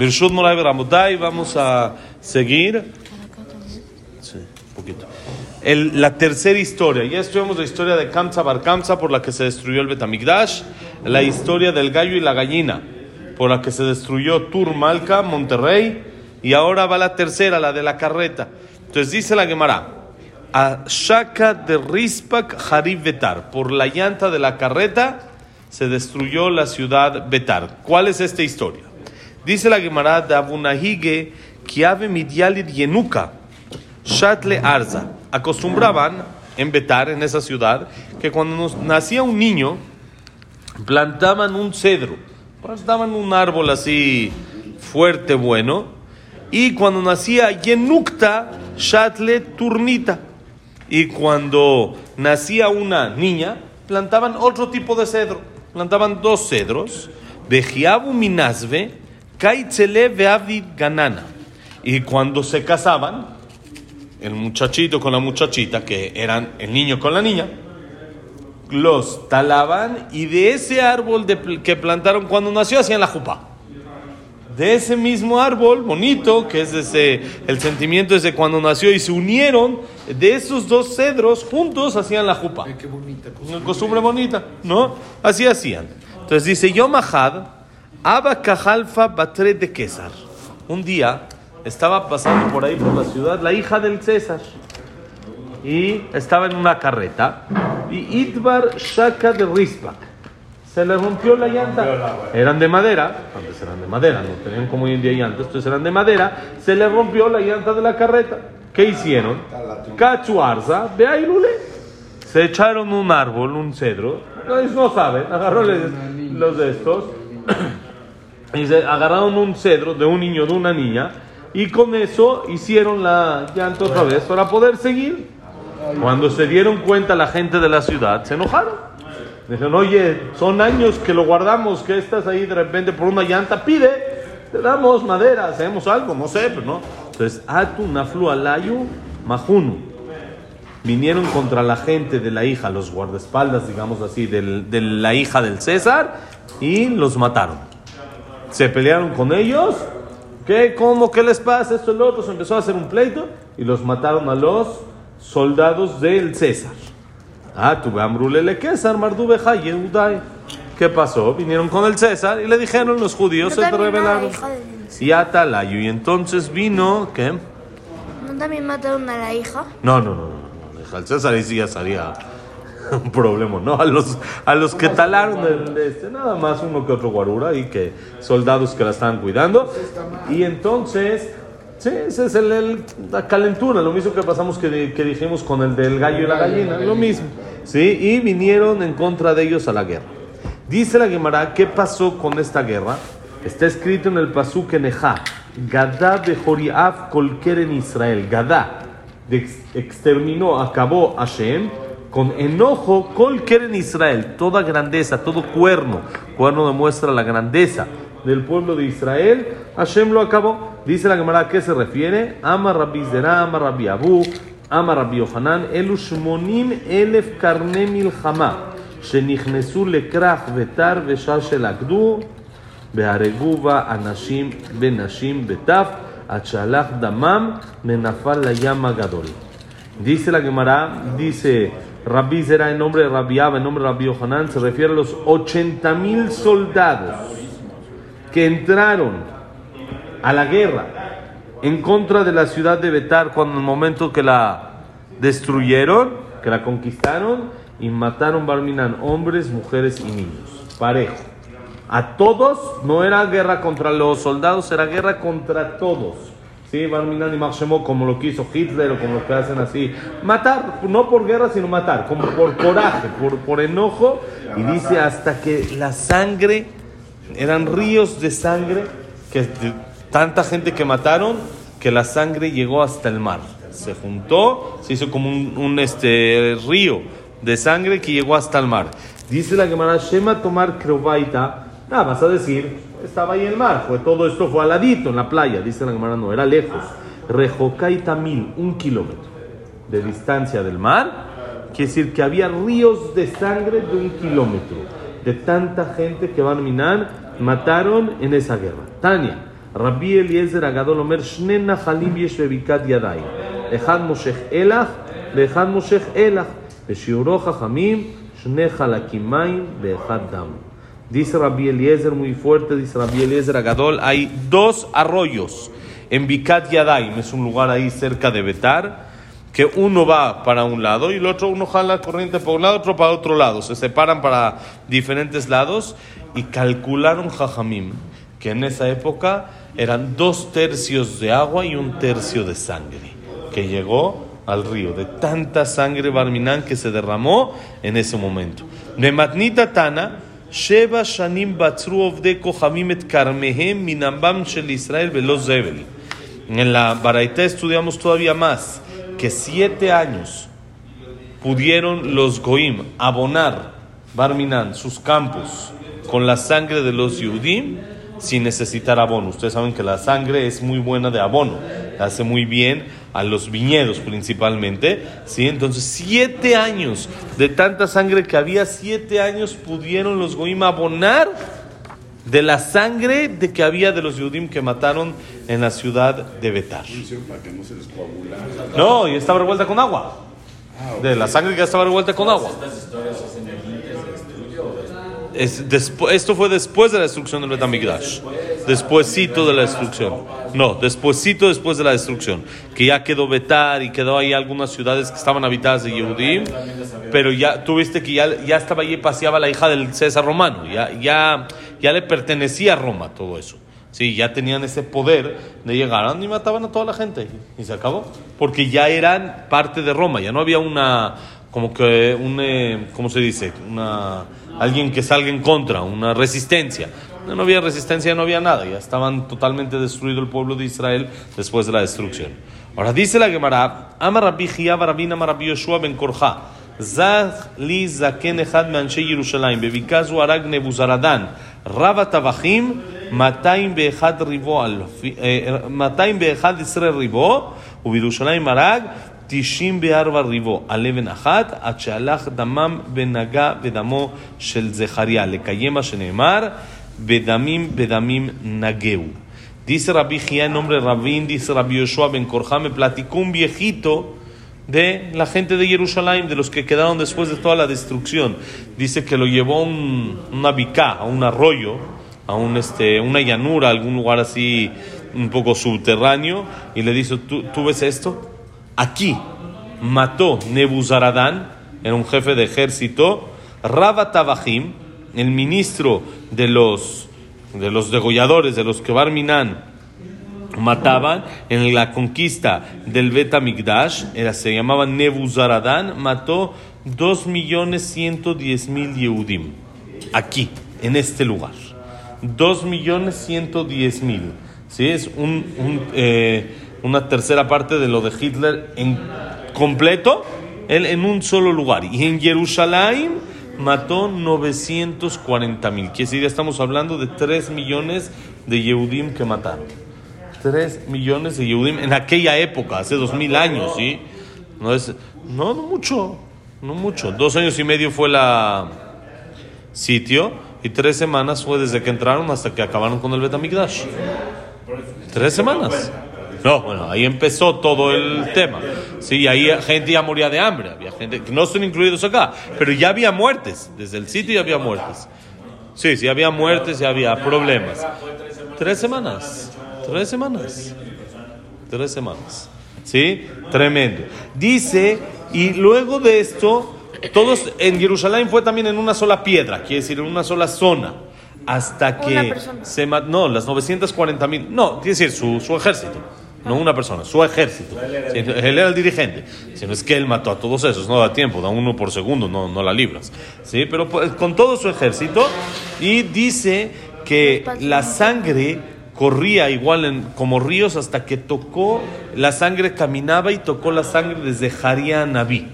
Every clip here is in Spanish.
Birshut Moray Beramotay, vamos a seguir. Sí, un poquito. La tercera historia. Ya estudiamos la historia de Kamsa Bar Kamsa por la que se destruyó el Betamigdash, la historia del gallo y la gallina por la que se destruyó Tur Malca, Monterrey, y ahora va la tercera, la de la carreta. Entonces dice la Gemara, a Shaka de Rispak Harib Betar, por la llanta de la carreta se destruyó la ciudad Betar. ¿Cuál es esta historia? Dice la Gemara de Abunahige, Kiave Midyalir Yenuka, Shatle Arza. Acostumbraban en Betar, en esa ciudad, que cuando nos- nacía un niño, plantaban un cedro, plantaban un árbol así fuerte, bueno, y cuando nacía Yenukta, Shatle Turnita. Y cuando nacía una niña, plantaban otro tipo de cedro. Plantaban dos cedros, Bejiabu Minasve, Kaitzele Beavid Ganana. Y cuando se casaban, el muchachito con la muchachita, que eran el niño con la niña, los talaban y de ese árbol de que plantaron cuando nació hacían la jupa. De ese mismo árbol bonito, que es ese, el sentimiento desde cuando nació y se unieron, de esos dos cedros juntos hacían la jupa. Ay, qué bonita cosa. Una costumbre bonita, ¿no? Así hacían. Entonces dice, Yom Ahad, Abba Kajalfa Batre de César. Un día estaba pasando por ahí por la ciudad la hija del César. Y estaba en una carreta. Y Idbar Shaka de Rispak. Se le rompió la llanta. Eran de madera. Antes eran de madera, no tenían como hoy en día llantas. Entonces eran de madera. Se le rompió la llanta de la carreta. ¿Qué hicieron? Cachuarza, ve ahí, Lule. Se echaron un árbol, un cedro. No, no saben. Agarró los de estos. Y se agarraron un cedro de un niño, de una niña. Y con eso hicieron la llanta otra vez para poder seguir. Cuando se dieron cuenta la gente de la ciudad, se enojaron. Dijeron, oye, son años que lo guardamos, que estás ahí de repente por una llanta, pide, te damos madera, hacemos algo, no sé, pero no. Entonces, Atu Naflu Alayu Mahunu. Vinieron contra la gente de la hija, los guardaespaldas, digamos así, del- de la hija del César, y los mataron. Se pelearon con ellos. ¿Qué? ¿Cómo? ¿Qué les pasa? Esto y lo otro. Se empezó a hacer un pleito y los mataron a los soldados del César. Ah, tu Ambrulele César, Mardube Yehudai. ¿Qué pasó? Vinieron con el César y le dijeron los judíos, se No también rebelaron. Y Atalayu. Y entonces vino, ¿qué? ¿No también mataron a la hija? No, no, no, no. no. El César y sí ya sería un problema, ¿no? A los, a los que talaron el, este, nada más uno que otro guarura y que soldados que la estaban cuidando. Y entonces, sí, ese es el, la calentura, lo mismo que pasamos que, que dijimos con el del gallo y la gallina, lo mismo. Sí, y vinieron en contra de ellos a la guerra. Dice la Gemara, ¿qué pasó con esta guerra? Está escrito en el Pasuk Nejá, Gadá Bejoriaf Kolker en Israel, Gadá, de ex- exterminó, acabó Hashem, con enojo, cualquier en Israel, toda grandeza, todo cuerno, cuerno demuestra la grandeza del pueblo de Israel, Hashem lo acabó. Dice la Gemara, ¿a qué se refiere? Ama Rabbi Zerah, Ama Rabbi Abu, Ama Rabbi Yohanan, Elushmonim Elef Karne Milchama, Shenichnesu Lekrach Vetar Veshashel Agdu, Anashim Benashim Betaf, Achalach Damam, Menafal Layama Gadol. Dice la Gemara, dice Rabbi será en nombre de Rabbi Abba, en nombre de Rabbi Yohanan, se refiere a los 80 mil soldados que entraron a la guerra en contra de la ciudad de Betar cuando en el momento que la destruyeron, que la conquistaron y mataron Barminan hombres, mujeres y niños. Parejo. A todos no era guerra contra los soldados, era guerra contra todos. Sí, Marshemó, como lo quiso Hitler o como lo que hacen así. Matar, no por guerra, sino matar, como por coraje, por, por enojo. Y dice hasta que la sangre, eran ríos de sangre, que tanta gente que mataron, que la sangre llegó hasta el mar. Se juntó, se hizo como un, un, este, río de sangre que llegó hasta el mar. Dice la Gemara, Shema tomar Kreubaita. Nada, vas a decir, estaba ahí el mar, fue todo esto fue al ladito en la playa. Dice la Gemara, no, era lejos. Rejocaita mil, un kilómetro de distancia del mar. Quiere decir que había ríos de sangre de un kilómetro. De tanta gente que van a minar, mataron en esa guerra. Tania, רבי אליעזר הגדול אומר, שני נחלים יש בבקעת ידיים, אחד מושך אלח ואחד מושך אלח, בשיעורו חכמים, שני חלקים מים ואחד דם. Dice Rabbi Eliezer muy fuerte, dice Rabbi Eliezer Agadol, hay dos arroyos en Bikat Yadaim, es un lugar ahí cerca de Betar, que uno va para un lado y el otro uno jala corriente para un lado, otro para otro lado, se separan para diferentes lados y calcularon Jajamim que en esa época eran dos tercios de agua y un tercio de sangre, que llegó al río, de tanta sangre barminán que se derramó en ese momento. De Matnita Tana, Sheba Shanim Batzru Ovde Kohamim et Karmehem Minambam Shel Israel Velo Zebel. En la Baraita estudiamos todavía más, que siete años pudieron los Goim abonar Barminan sus campos con la sangre de los Yudim sin necesitar abono. Ustedes saben que la sangre es muy buena de abono, hace muy bien a los viñedos principalmente. ¿sí? Entonces, siete años de tanta sangre que había, siete años pudieron los Goim abonar de la sangre de que había de los Yudim que mataron en la ciudad de Betar. No y estaba revuelta con agua. De la sangre que estaba revuelta con agua. Esto fue después de la destrucción del Betamigdash. Despuésito de la destrucción. No, despuésito después de la destrucción. Que ya quedó Betar y quedó ahí algunas ciudades que estaban habitadas de Yehudim. Pero ya, tú viste que ya, ya estaba allí paseaba la hija del César romano. Ya, ya, ya le pertenecía a Roma todo eso. Sí, ya tenían ese poder de llegar y mataban a toda la gente. Y se acabó. Porque ya eran parte de Roma. Ya no había una, como que, un, eh, ¿cómo se dice? Una, alguien que salga en contra, una resistencia. No, no había resistencia, no había nada. Ya estaban totalmente destruido el pueblo de Israel después de la destrucción. Ahora dice la Gemara, Ama Rabbi Chia Barabina Rabbi Yoshua ben Korja. זך לי זקן אחד מאנשי ירושלים, בבקעה זו הרג נבוזרדן, רב הטבחים, 201 ריבו, אלפי- אה, 211 ריבו, ובירושלים הרג 94 ריבו, על אבן אחת, עד שהלך דמם ונגע בדמו של זכריה, לקיים מה שנאמר, בדמים בדמים נגעו. Dice Rabbi Gia en nombre de Rabín, dice Rabbi Yoshua Ben Korja, me platicó un viejito de la gente de Jerusalén, de los que quedaron después de toda la destrucción. Dice que lo llevó a un, una bicá, a un arroyo, a un, este, una llanura, a algún lugar así un poco subterráneo, y le dice, ¿tú, ¿tú ves esto? Aquí mató Nebuzaradán, era un jefe de ejército, Rabba Tabajim, el ministro de los, de los degolladores, de los que Barminan mataban en la conquista del Bet Amigdash, era, se llamaba Nebuzaradán, mató 2.110.000 Yehudim. Aquí, en este lugar. 2.110.000. ¿Sí? Es un, un, eh, una tercera parte de lo de Hitler en completo, él en un solo lugar. Y en Jerusalén mató 940 mil. Quiere decir, ya estamos hablando de 3 millones de Yehudim que mataron. 3 millones de Yehudim en aquella época, hace 2000 años, ¿sí? No, es, no, no mucho, no mucho. Dos años y medio fue la sitio y tres semanas fue desde que entraron hasta que acabaron con el Betamigdash. Tres semanas. No, bueno, ahí empezó todo el tema. Sí, ahí gente ya moría de hambre. Había gente que no están incluidos acá, pero ya había muertes. Desde el sitio ya había muertes. Sí, sí, había muertes, ya había problemas. Tres semanas. Tres semanas. Tres semanas. ¿Sí? Tremendo. Dice, y luego de esto, todos en Jerusalén fue también en una sola piedra, quiere decir, en una sola zona. Hasta que se ma- No, las 940 mil. No, quiere decir su, su ejército. No una persona, su ejército. Él era el dirigente. Si no es que él mató a todos esos, no da tiempo, da uno por segundo, no, no la libras. ¿Sí? Pero pues, con todo su ejército. Y dice que la sangre corría igual en- como ríos hasta que tocó, la sangre caminaba y tocó la sangre desde Jaría a Nabí.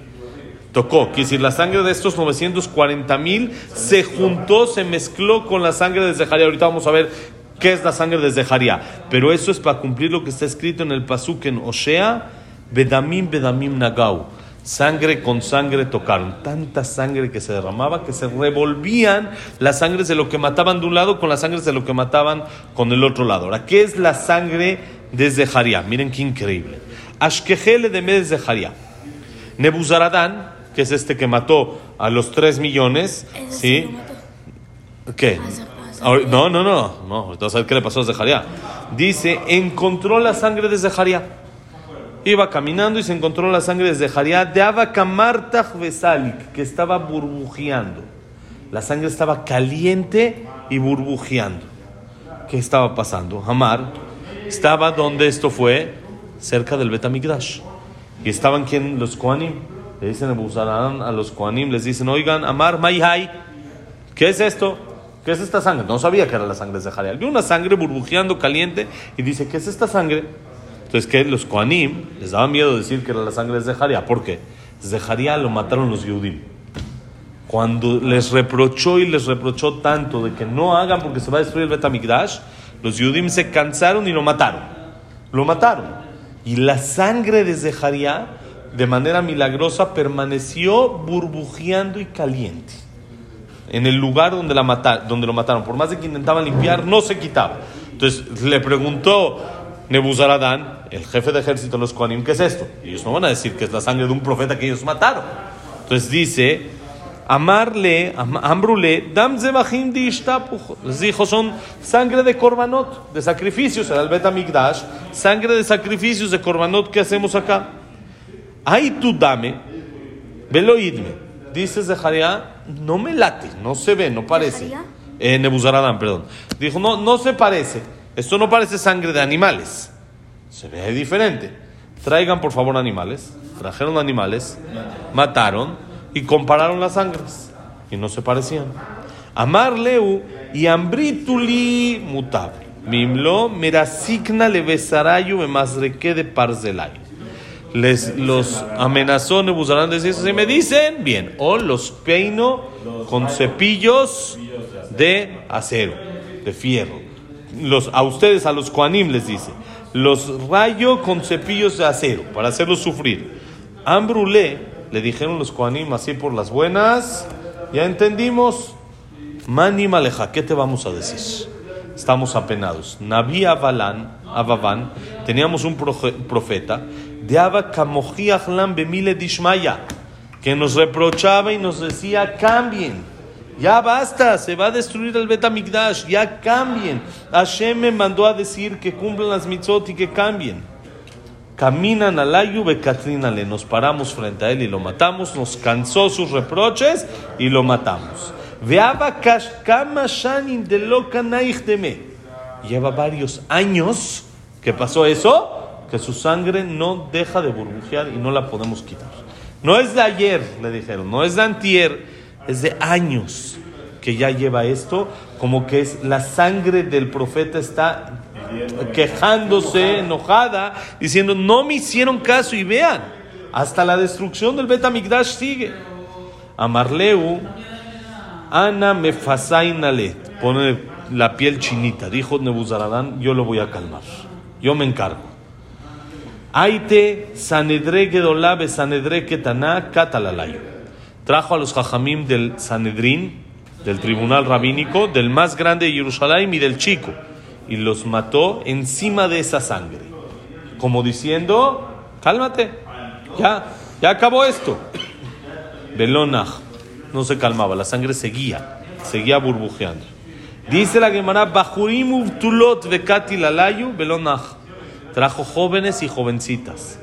Tocó, quiere decir, la sangre de estos 940 mil se juntó, se mezcló con la sangre de Zeharia. Ahorita vamos a ver qué es la sangre de Zeharia. Pero eso es para cumplir lo que está escrito en el Pasuk en Osea, Bedamim, Bedamim Nagau. Sangre con sangre tocaron. Tanta sangre que se derramaba que se revolvían las sangres de lo que mataban de un lado con las sangres de lo que mataban con el otro lado. Ahora, ¿qué es la sangre desde Jaría? Miren qué increíble. Ashkehele de Medes de Jaría. Nebuzaradán, que es este que mató a los 3 millones, sí. ¿Qué? No, no, no, no. Vas a ver qué le pasó a Zeharia. Dice, encontró la sangre de Zeharia. Iba caminando y se encontró la sangre de Zeharia de Abakamartach Vesalik, que estaba burbujeando. La sangre estaba caliente y burbujeando. ¿Qué estaba pasando? Hamar estaba donde esto fue, cerca del Betamigdash. Y estaban quien los Koanim. Le dicen a los Koanim, les dicen, oigan, Amar, Maihai, ¿qué es esto? ¿Qué es esta sangre? No sabía que era la sangre de Zeharia. Vio una sangre burbujeando caliente y dice, ¿qué es esta sangre? Entonces, que los Koanim les daba miedo decir que era la sangre de Zeharia. ¿Por qué? Zeharia lo mataron los Yudim. Cuando les reprochó y les reprochó tanto de que no hagan porque se va a destruir el Betamigdash, los Yudim se cansaron y lo mataron. Lo mataron. Y la sangre de Zeharia, de manera milagrosa, permaneció burbujeando y caliente. En el lugar donde, la mata- donde lo mataron. Por más de que intentaban limpiar, no se quitaba. Entonces le preguntó Nebuzaradán, el jefe de ejército de los Kohanim, ¿qué es esto? Y ellos no van a decir que es la sangre de un profeta que ellos mataron. Entonces dice, amarle, am- ambrule, dam zebachim di. Les dijo, son sangre de korbanot, de sacrificios, el Betamigdash, sangre de sacrificios de korbanot que hacemos acá. Ay tú dame, velo idme. Dice Zeharia, no me late, no se ve, no parece. Eh, Nebuzaradán, perdón. Dijo, no, no se parece. Esto no parece sangre de animales. Se ve diferente. Traigan por favor animales. Trajeron animales, mataron y compararon las sangres. Y no se parecían. Amar leu y ambrituli mutab. Mimlo merasigna le besarayu me masreque de parzelay les los amenazó Nebuzarán de si me dicen bien o los peino con cepillos de acero de fierro los a ustedes a los Koanim les dice los rayo con cepillos de acero para hacerlos sufrir Ambrulé le dijeron los Koanim así por las buenas ya entendimos Mani Maleja, ¿qué te vamos a decir? Estamos apenados. Naví Avalán, Avaván, teníamos un profeta, que nos reprochaba y nos decía, cambien, ya basta, se va a destruir el Betamigdash, ya cambien. Hashem me mandó a decir que cumplan las mitzot y que cambien. Caminan al ayu le nos paramos frente a él y lo matamos, nos cansó sus reproches y lo matamos. Lleva varios años que pasó eso, que su sangre no deja de burbujear y no la podemos quitar. No es de ayer, le dijeron, no es de antier, es de años que ya lleva esto, como que es la sangre del profeta está quejándose, enojada, diciendo, no me hicieron caso y vean, hasta la destrucción del Betamigdash sigue. Amarleu, Ana me fasainale, pone la piel chinita, dijo Nebuzaradán, yo lo voy a calmar, yo me encargo. Aite Sanedre Gedolabe Sanedre Ketaná Katalalayo. Trajo a los Jajamim del Sanedrín, del tribunal rabínico, del más grande de Jerusalén y del chico, y los mató encima de esa sangre. Como diciendo, cálmate, ya, ya acabó esto. Belonach no se calmaba, la sangre seguía, seguía burbujeando. Dice la Gemara, uvtulot vekati lalayu belonach. Trajo jóvenes y jovencitas.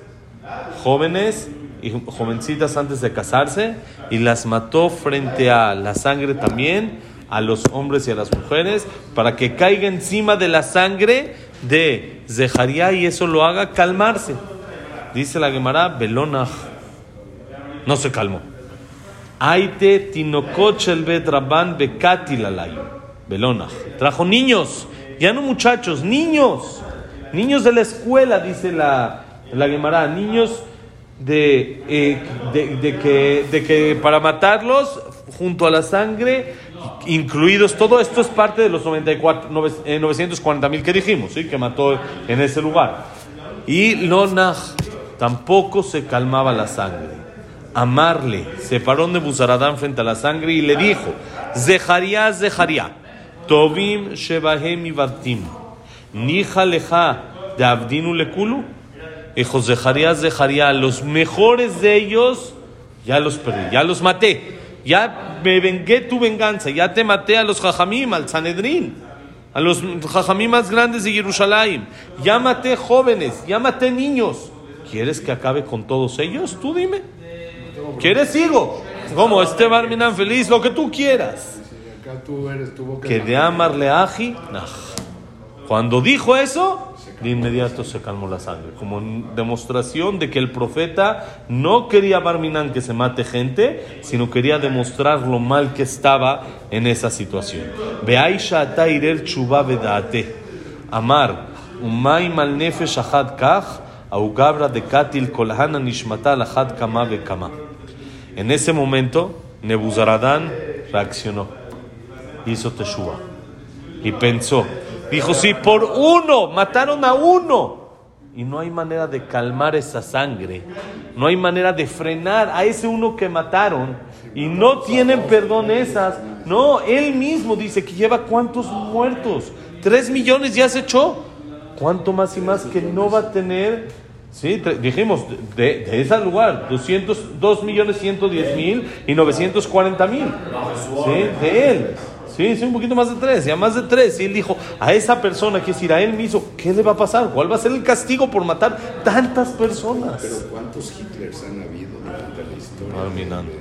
Jóvenes y jovencitas antes de casarse y las mató frente a la sangre también, a los hombres y a las mujeres, para que caiga encima de la sangre de Zeharia y eso lo haga calmarse. Dice la Gemara, Belonach. No se calmó. Aite tinokot el bet rabban bekati lalayu. Belonach. Trajo niños, ya no muchachos, niños. Niños de la escuela, dice la, la. Niños de, eh, de, de que, de que para matarlos, junto a la sangre, incluidos, todo esto es parte de los 94, nove- eh, 940 mil que dijimos, ¿sí? que mató en ese lugar. Y Lonach tampoco se calmaba la sangre. amarle. Se paró Nebuzaradán frente a la sangre y le dijo, Zeharia, Zeharia, Tovim Shebahem Ibartim, Nija Leja de Abdinu Lekulu. Dijo Zeharia, Zeharia, los mejores de ellos ya los perdí, ya los maté. Ya me vengué tu venganza, ya te maté a los Jajamim, al Sanedrín, a los Jajamim más grandes de Jerusalén. Ya maté jóvenes, ya maté niños. ¿Quieres que acabe con todos ellos? Tú dime. ¿Quieres sigo? Como este Barminan feliz, lo que tú quieras. Que de amarle aji, nah. Cuando dijo eso, de inmediato se calmó la sangre, como demostración de que el profeta no quería Barminan que se mate gente, sino quería demostrar lo mal que estaba en esa situación. Amar, umay mal nefesh ahad kach, de katil kolhana nishmata lahad kama kama. En ese momento, Nebuzaradán reaccionó, hizo teshuva y pensó, dijo, si por uno mataron a uno y no hay manera de calmar esa sangre, no hay manera de frenar a ese uno que mataron y no tienen perdón esas, no, él mismo dice que lleva cuántos muertos, tres millones ya se echó, cuánto más y más que no va a tener Sí, dijimos, de, de ese lugar, 200, 2 millones 110 mil y 940 mil. Sí, de él. Sí, sí, un poquito más de tres, ya más de tres. Y él dijo, a esa persona, que es él mismo, ¿qué le va a pasar? ¿Cuál va a ser el castigo por matar tantas personas? Pero ¿cuántos Hitlers han habido durante la historia? Terminando.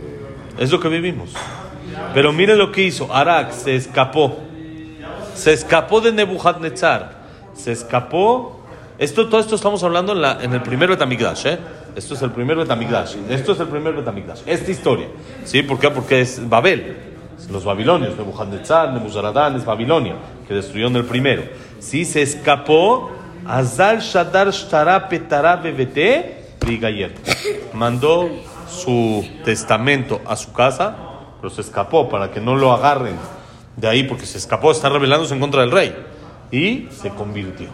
Es lo que vivimos. Pero miren lo que hizo. Arak se escapó. Se escapó de Nebuchadnezzar. Se escapó. Esto, todo esto estamos hablando en, la- en el primer Betamigdash, ¿eh? Esto es el primer Betamigdash. Esto es el primer Betamigdash. Esta historia. ¿Sí? ¿Por qué? Porque es Babel. Los babilonios. Nebuchadnezzar, Nebuzaradán es Babilonia. Que destruyeron el primero. Sí, se escapó. Azal Shadar Shtara Petara Bebete Brigayer. Mandó su testamento a su casa, pero se escapó para que no lo agarren de ahí porque se escapó, está rebelándose en contra del rey. Y se convirtió.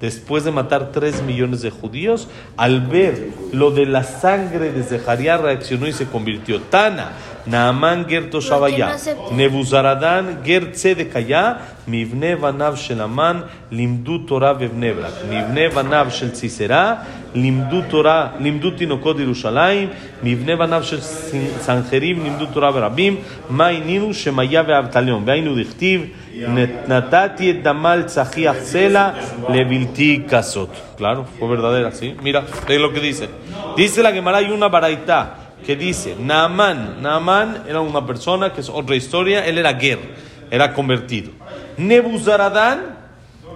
Después de matar 3 millones de judíos, al ver lo de la sangre de Zeharia, reaccionó y se convirtió. Tana, Naaman Ger aceptó? Nebuzaradán Ger Tzedekaya, Mivne Vanav Shelaman, Limdu Torah Bebne Brak, Mivne Vanav Shel Tzisera, Limdu Torah, Limdu Tinokot Yerushalayim, Mivne Vanav Shel Sanjerib, Limdu Torah Berabim, Maininu Shemaya Ve'Avtalion, Ve'ainu Dichtiv, Natati et Damal Tzachiach Sela, Levilti Kasot. Claro, fue verdadera, ¿sí? Mira, lee lo que dice. Dice la Gemara, hay una baraita que dice, Naaman, Naaman era una persona, que es otra historia, él era Ger, era convertido. Nebuzaradán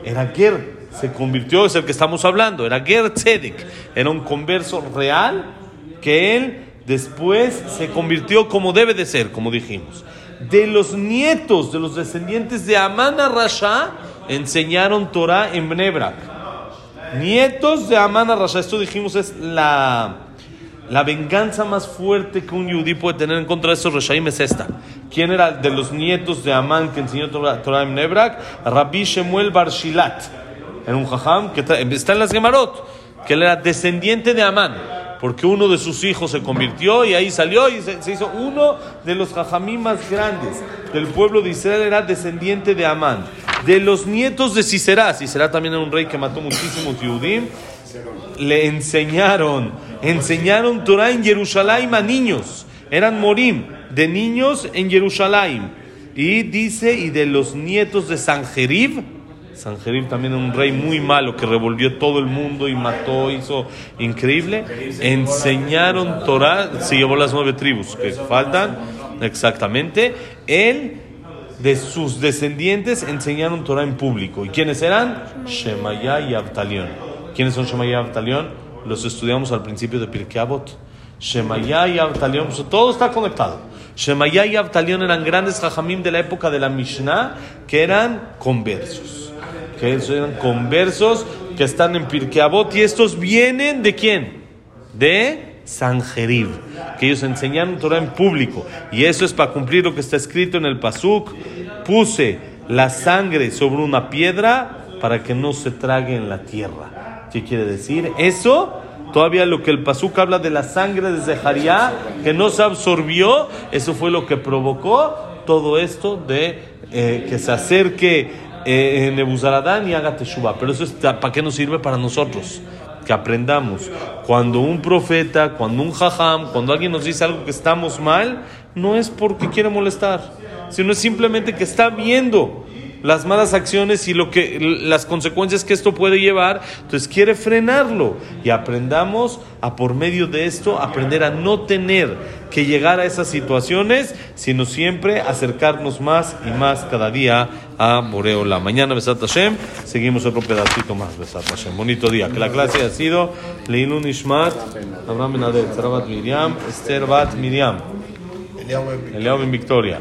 era Ger, se convirtió, es el que estamos hablando, era Ger Tzedek, era un converso real que él después se convirtió como debe de ser, como dijimos. De los nietos, de los descendientes de Amana Rasha, enseñaron Torah en Bnebrak. Nietos de Amana Rasha, esto dijimos es la, la venganza más fuerte que un yudí puede tener en contra de esos Reshaim es esta. ¿Quién era de los nietos de Amán que enseñó Torah, en Nebrak? Rabbi Shemuel Barshilat. Era un jajam que está en las Gemarot, que él era descendiente de Amán, porque uno de sus hijos se convirtió y ahí salió y se, hizo uno de los jajamí más grandes del pueblo de Israel, era descendiente de Amán. De los nietos de Ciserá, Ciserá también era un rey que mató muchísimos Yudim, le enseñaron, enseñaron Torah en Jerusalén a niños, eran morim, de niños en Jerusalén. Y dice, y de los nietos de Sanjerib, Sanjerib también un rey muy malo que revolvió todo el mundo y mató, hizo increíble. Enseñaron Torah, se llevó las nueve tribus que faltan, exactamente. Él, de sus descendientes, enseñaron Torah en público. ¿Y quiénes eran? Shemaya y Abtalión. ¿Quiénes son Shemaya y Abtalión? Los estudiamos al principio de Pirkei Avot. Y Abtalión, pues, todo está conectado. Shemaya y Abtalión eran grandes jajamim de la época de la Mishnah que eran conversos que eran conversos que están en Pirkei Avot y estos vienen de quién? De Sanjerib, que ellos enseñaron Torah en público y eso es para cumplir lo que está escrito en el Pasuk. Puse la sangre sobre una piedra para que no se trague en la tierra. ¿Qué quiere decir? Eso Todavía lo que el Pasuk habla de la sangre de Zeharia, que no se absorbió, eso fue lo que provocó todo esto de eh, que se acerque eh, Nebuzaradán y haga Teshuvah. Pero eso está, ¿para qué nos sirve? Para nosotros que aprendamos. Cuando un profeta, cuando un jajam, cuando alguien nos dice algo que estamos mal, no es porque quiere molestar, sino es simplemente que está viendo las malas acciones y lo que las consecuencias que esto puede llevar, entonces quiere frenarlo y aprendamos a por medio de esto aprender a no tener que llegar a esas situaciones, sino siempre acercarnos más y más cada día a Boreola. Mañana Besat Hashem, seguimos otro pedacito más Besat Hashem. Bonito día. Que la clase ha sido Leilun Ishmat, Abraham Benadet, Sarabat Miriam, Esther Bat Miriam, Eliao Ben Victoria.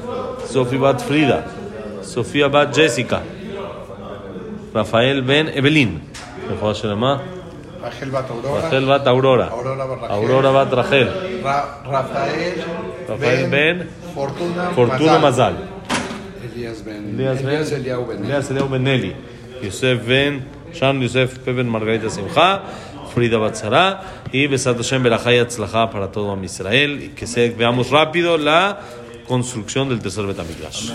Sofía Bat Frida, Sofía Bat Jessica, Rafael Ben Evelyn, Rachel Bat Aurora. Rachel Bat Aurora, Aurora Bat Rachel. Aurora Bat Rachel, Ra- Rafael. Rafael Ben Fortuna. Fortuna Mazal. Elías Ben. Elías Ben Elías Eliau Ben. Ben Eli, Yosef Ben Shan Yosef Pepen Margarita Simcha, Frida Batzara y Besat Hashem Berajá y Atzlajá para todo Israel y que se, veamos rápido la construcción del tercer Betamigdash.